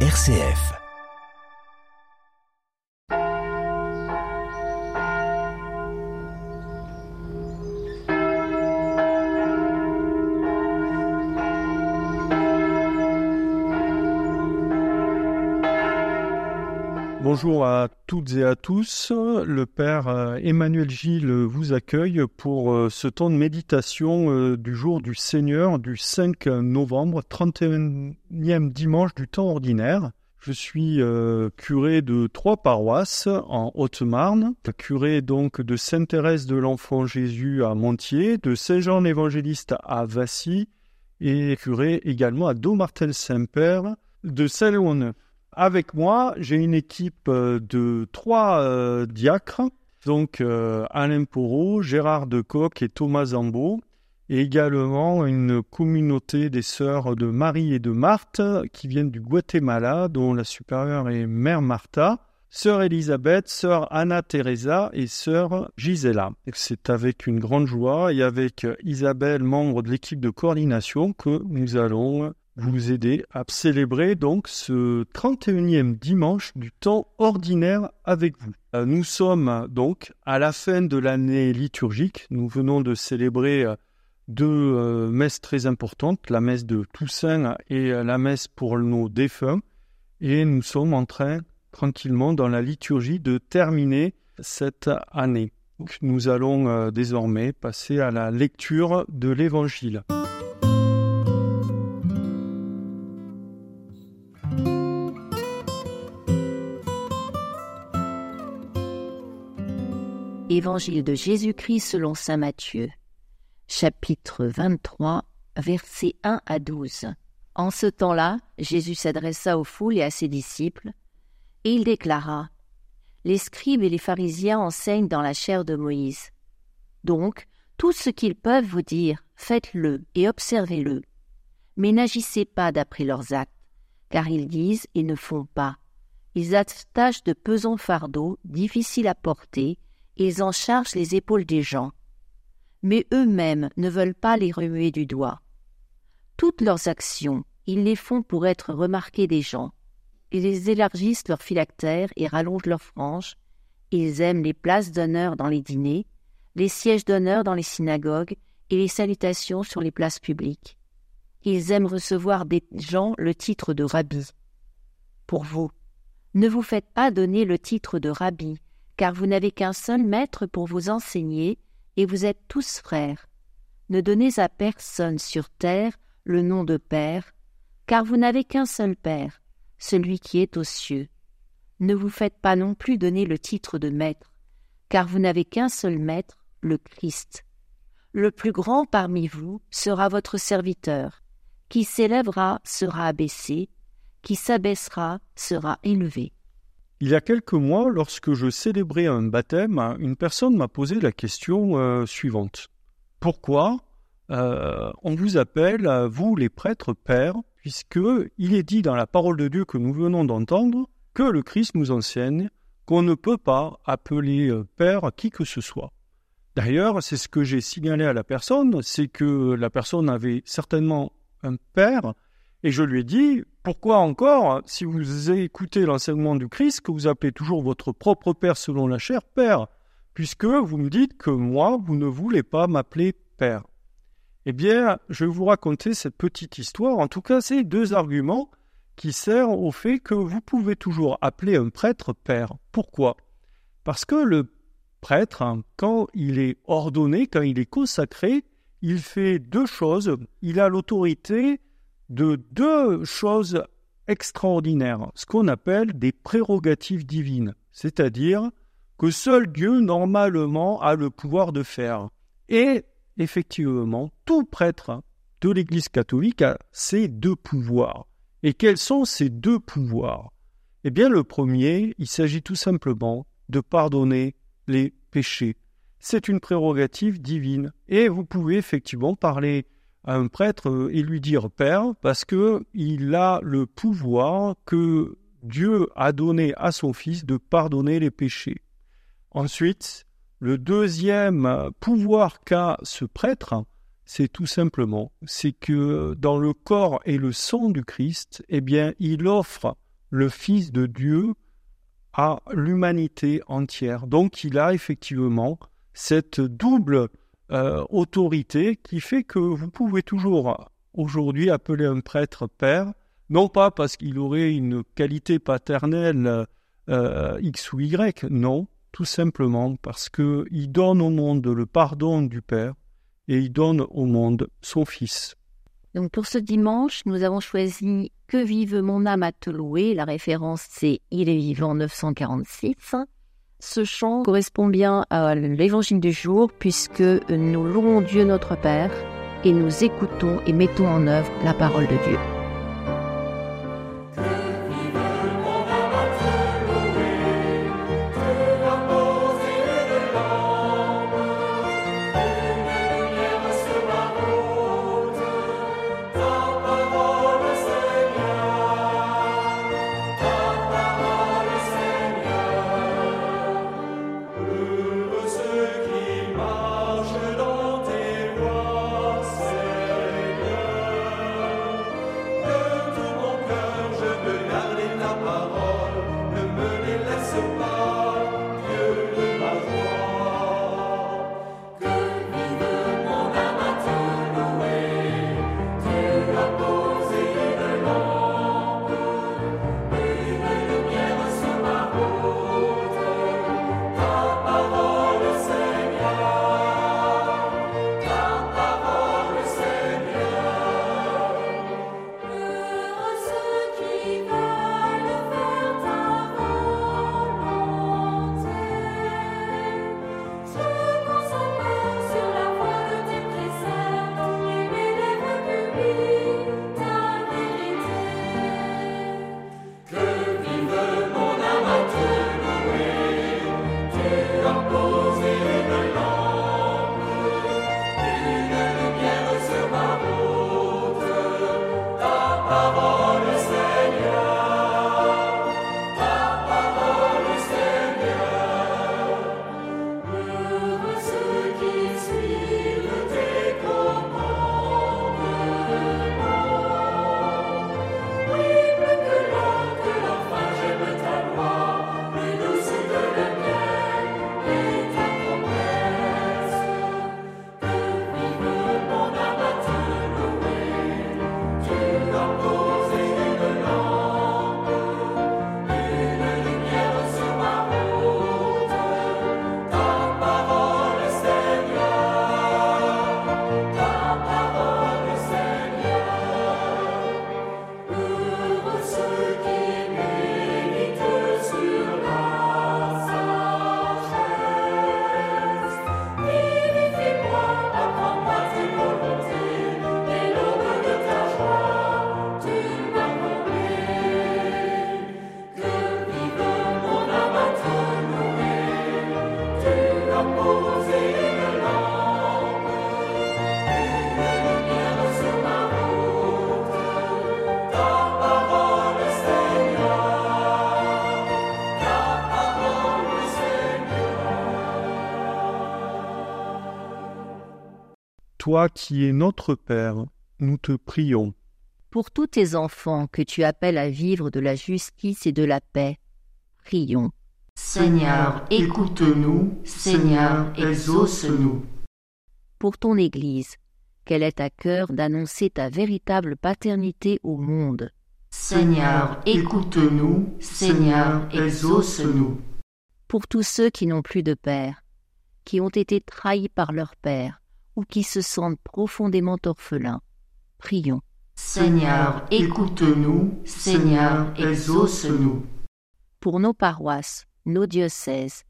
RCF. Bonjour à toutes et à tous. Le Père euh, Emmanuel Gilles vous accueille pour euh, ce temps de méditation euh, du jour du Seigneur du 5 novembre, 31e dimanche du temps ordinaire. Je suis curé de trois paroisses en Haute-Marne, curé donc de Sainte-Thérèse de l'Enfant Jésus à Montier, de Saint-Jean l'Évangéliste à Vassy et curé également à Domartel-Saint-Père de Saint-Léon avec moi, j'ai une équipe euh, de trois euh, diacres, donc euh, Alain Porot, Gérard Decoq et Thomas Zambeau, et également une communauté des sœurs de Marie et de Marthe qui viennent du Guatemala, dont la supérieure est Mère Martha, sœur Elisabeth, sœur Anna Teresa et sœur Gisela. C'est avec une grande joie et avec Isabelle, membre de l'équipe de coordination, que nous allons vous aider à célébrer donc ce 31e dimanche du temps ordinaire avec vous. Euh, nous sommes donc à la fin de l'année liturgique. Nous venons de célébrer euh, deux euh, messes très importantes, la messe de Toussaint et la messe pour nos défunts. Et nous sommes en train, tranquillement, dans la liturgie, de terminer cette année. nous allons désormais passer à la lecture de l'Évangile. Évangile de Jésus-Christ selon Saint Matthieu, chapitre 23, versets 1 à 12. En ce temps-là, Jésus s'adressa aux foules et à ses disciples, et il déclara Les scribes et les pharisiens enseignent dans la chair de Moïse. Donc, tout ce qu'ils peuvent vous dire, faites-le et observez-le. Mais n'agissez pas d'après leurs actes, car ils disent et ne font pas. Ils attachent de pesants fardeaux, difficiles à porter, ils en chargent les épaules des gens, mais eux-mêmes ne veulent pas les remuer du doigt. Toutes leurs actions, ils les font pour être remarqués des gens. Ils élargissent leurs phylactères et rallongent leurs franges. Ils aiment les places d'honneur dans les dîners, les sièges d'honneur dans les synagogues et les salutations sur les places publiques. Ils aiment recevoir des gens le titre de rabbi. Pour vous, ne vous faites pas donner le titre de rabbi, car vous n'avez qu'un seul maître pour vous enseigner, et vous êtes tous frères. Ne donnez à personne sur terre le nom de Père, car vous n'avez qu'un seul Père, celui qui est aux cieux. Ne vous faites pas non plus donner le titre de Maître, car vous n'avez qu'un seul Maître, le Christ. Le plus grand parmi vous sera votre serviteur. Qui s'élèvera sera abaissé, qui s'abaissera sera élevé. Il y a quelques mois, lorsque je célébrais un baptême, une personne m'a posé la question euh, suivante. Pourquoi euh, on vous appelle, vous les prêtres, pères, puisque il est dit dans la parole de Dieu que nous venons d'entendre que le Christ nous enseigne qu'on ne peut pas appeler euh, père qui que ce soit. D'ailleurs, c'est ce que j'ai signalé à la personne, c'est que la personne avait certainement un père, et je lui ai dit, pourquoi encore, si vous écoutez l'enseignement du Christ, que vous appelez toujours votre propre Père selon la chair Père, puisque vous me dites que moi, vous ne voulez pas m'appeler Père Eh bien, je vais vous raconter cette petite histoire. En tout cas, c'est deux arguments qui servent au fait que vous pouvez toujours appeler un prêtre Père. Pourquoi? Parce que le prêtre, hein, quand il est ordonné, quand il est consacré, il fait deux choses. Il a l'autorité de deux choses extraordinaires, ce qu'on appelle des prérogatives divines, c'est-à-dire que seul Dieu normalement a le pouvoir de faire. Et effectivement, tout prêtre de l'Église catholique a ces deux pouvoirs. Et quels sont ces deux pouvoirs? Eh bien, le premier, il s'agit tout simplement de pardonner les péchés. C'est une prérogative divine. Et vous pouvez effectivement parler un prêtre et lui dire Père, parce que il a le pouvoir que Dieu a donné à son Fils de pardonner les péchés. Ensuite, le deuxième pouvoir qu'a ce prêtre, c'est tout simplement, c'est que dans le corps et le sang du Christ, eh bien, il offre le Fils de Dieu à l'humanité entière. Donc il a effectivement cette double euh, autorité qui fait que vous pouvez toujours aujourd'hui appeler un prêtre père, non pas parce qu'il aurait une qualité paternelle euh, X ou Y, non, tout simplement parce qu'il donne au monde le pardon du Père et il donne au monde son Fils. Donc pour ce dimanche, nous avons choisi Que vive mon âme à te louer. La référence c'est Il est vivant 946. Ce chant correspond bien à l'évangile du jour puisque nous louons Dieu notre Père et nous écoutons et mettons en œuvre la parole de Dieu. Toi qui es notre Père, nous te prions. Pour tous tes enfants que tu appelles à vivre de la justice et de la paix, prions. Seigneur, écoute-nous, Seigneur, exauce-nous. Pour ton Église, qu'elle ait à cœur d'annoncer ta véritable paternité au monde. Seigneur, écoute-nous, Seigneur, exauce-nous. Pour tous ceux qui n'ont plus de père, qui ont été trahis par leur père, ou qui se sentent profondément orphelins. Prions. Seigneur, écoute-nous, Seigneur, exauce-nous. Pour nos paroisses, nos diocèses,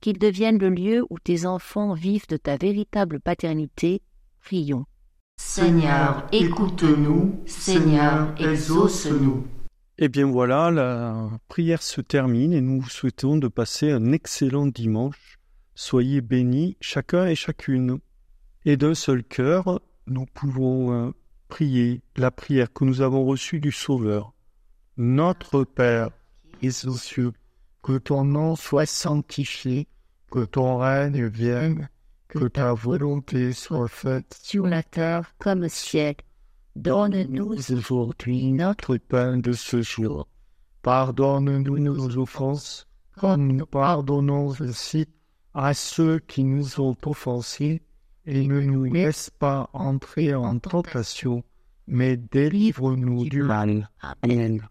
qu'ils deviennent le lieu où tes enfants vivent de ta véritable paternité, prions. Seigneur, écoute-nous, Seigneur, exauce-nous. Eh bien voilà, la prière se termine et nous vous souhaitons de passer un excellent dimanche. Soyez bénis chacun et chacune. Et d'un seul cœur, nous pouvons euh, prier la prière que nous avons reçue du Sauveur. Notre Père, qui es aux cieux, que ton nom soit sanctifié, que ton règne vienne, que ta volonté soit faite sur la terre comme au ciel. Donne-nous aujourd'hui notre pain de ce jour. Pardonne-nous nos offenses, comme nous pardonnons aussi à ceux qui nous ont offensés, et ne nous laisse pas entrer en tentation, mais délivre-nous du mal. Amen.